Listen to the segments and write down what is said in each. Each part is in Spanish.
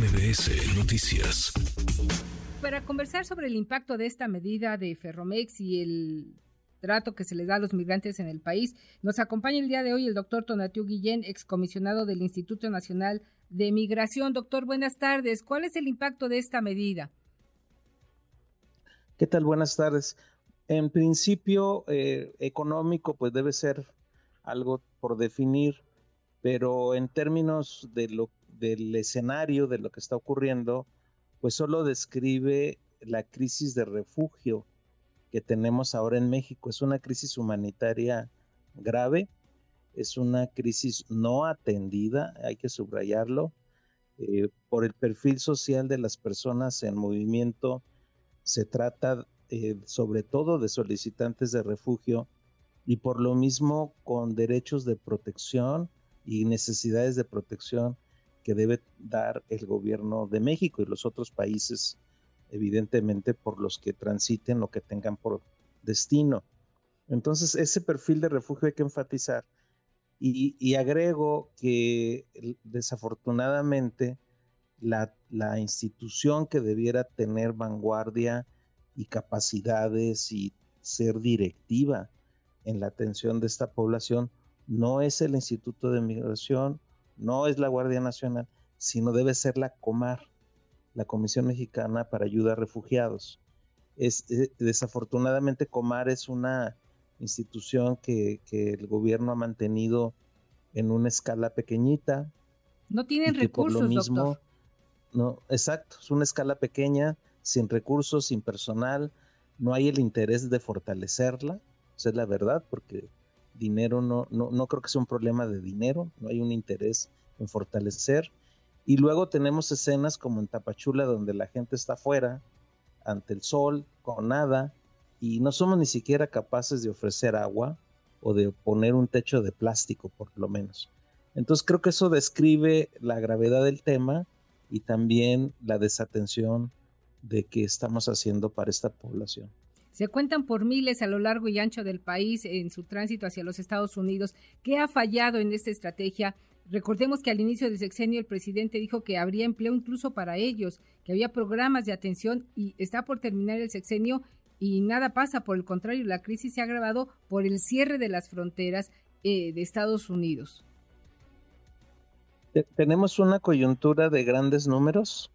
MBS Noticias. Para conversar sobre el impacto de esta medida de Ferromex y el trato que se les da a los migrantes en el país, nos acompaña el día de hoy el doctor Tonatiu Guillén, excomisionado del Instituto Nacional de Migración. Doctor, buenas tardes. ¿Cuál es el impacto de esta medida? ¿Qué tal? Buenas tardes. En principio, eh, económico, pues debe ser algo por definir, pero en términos de lo, del escenario, de lo que está ocurriendo, pues solo describe la crisis de refugio que tenemos ahora en México. Es una crisis humanitaria grave, es una crisis no atendida, hay que subrayarlo, eh, por el perfil social de las personas en movimiento. Se trata eh, sobre todo de solicitantes de refugio y por lo mismo con derechos de protección y necesidades de protección que debe dar el gobierno de México y los otros países, evidentemente, por los que transiten o que tengan por destino. Entonces, ese perfil de refugio hay que enfatizar. Y, agrego que desafortunadamente la, la, institución que debiera tener vanguardia y capacidades y ser directiva en la atención de esta población no es el Instituto de Migración, no es la Guardia Nacional, sino debe ser la Comar, la Comisión Mexicana para Ayuda a Refugiados. Es, eh, desafortunadamente Comar es una institución que, el gobierno ha mantenido en una escala pequeñita. No tienen recursos, mismo, No, exacto, es una escala pequeña, sin recursos, sin personal, no hay el interés de fortalecerla, esa es la verdad, porque dinero no, no, no creo que sea un problema de dinero, no hay un interés en fortalecer. Y luego tenemos escenas como en Tapachula donde la gente está afuera, ante el sol, con nada, y no somos ni siquiera capaces de ofrecer agua o de poner un techo de plástico, por lo menos. Entonces creo que eso describe la gravedad del tema y también la desatención de que estamos haciendo para esta población. Se cuentan por miles a lo largo y ancho del país en su tránsito hacia los Estados Unidos. ¿Qué ha fallado en esta estrategia? Recordemos que al inicio del sexenio el presidente dijo que habría empleo incluso para ellos, que había programas de atención y está por terminar el sexenio y nada pasa. Por el contrario, la crisis se ha agravado por el cierre de las fronteras eh, de Estados Unidos. Tenemos una coyuntura de grandes números.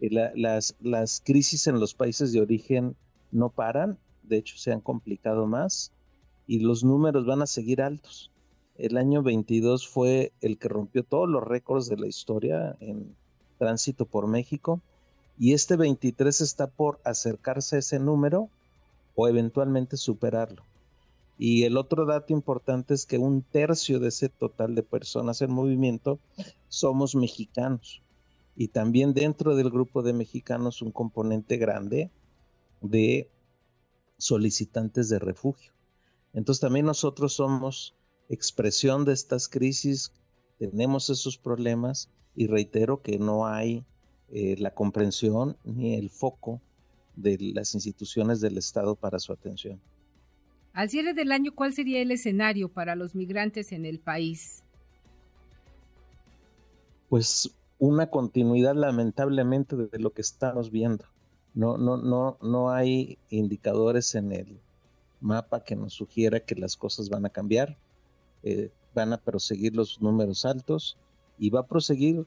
Eh, las, las crisis en los países de origen no paran, de hecho se han complicado más y los números van a seguir altos. El año 22 fue el que rompió todos los récords de la historia en tránsito por México y este 23 está por acercarse a ese número o eventualmente superarlo. Y el otro dato importante es que un tercio de ese total de personas en movimiento somos mexicanos. Y también dentro del grupo de mexicanos un componente grande de solicitantes de refugio. Entonces también nosotros somos expresión de estas crisis, tenemos esos problemas y reitero que no hay eh, la comprensión ni el foco de las instituciones del Estado para su atención. Al cierre del año, ¿cuál sería el escenario para los migrantes en el país? Pues una continuidad lamentablemente de lo que estamos viendo. No, no, no, no hay indicadores en el mapa que nos sugiera que las cosas van a cambiar. Eh, van a proseguir los números altos y va a proseguir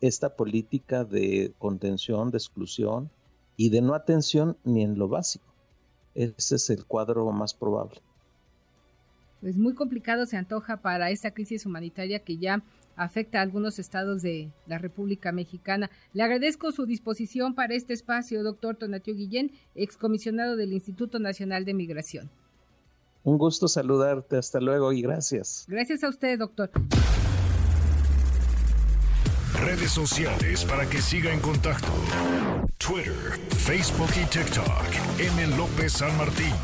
esta política de contención, de exclusión y de no atención ni en lo básico. Ese es el cuadro más probable. Pues muy complicado se antoja para esta crisis humanitaria que ya afecta a algunos estados de la República Mexicana. Le agradezco su disposición para este espacio, doctor Tonatio Guillén, excomisionado del Instituto Nacional de Migración. Un gusto saludarte, hasta luego y gracias. Gracias a usted, doctor. Redes sociales para que siga en contacto: Twitter, Facebook y TikTok. M. López San Martín.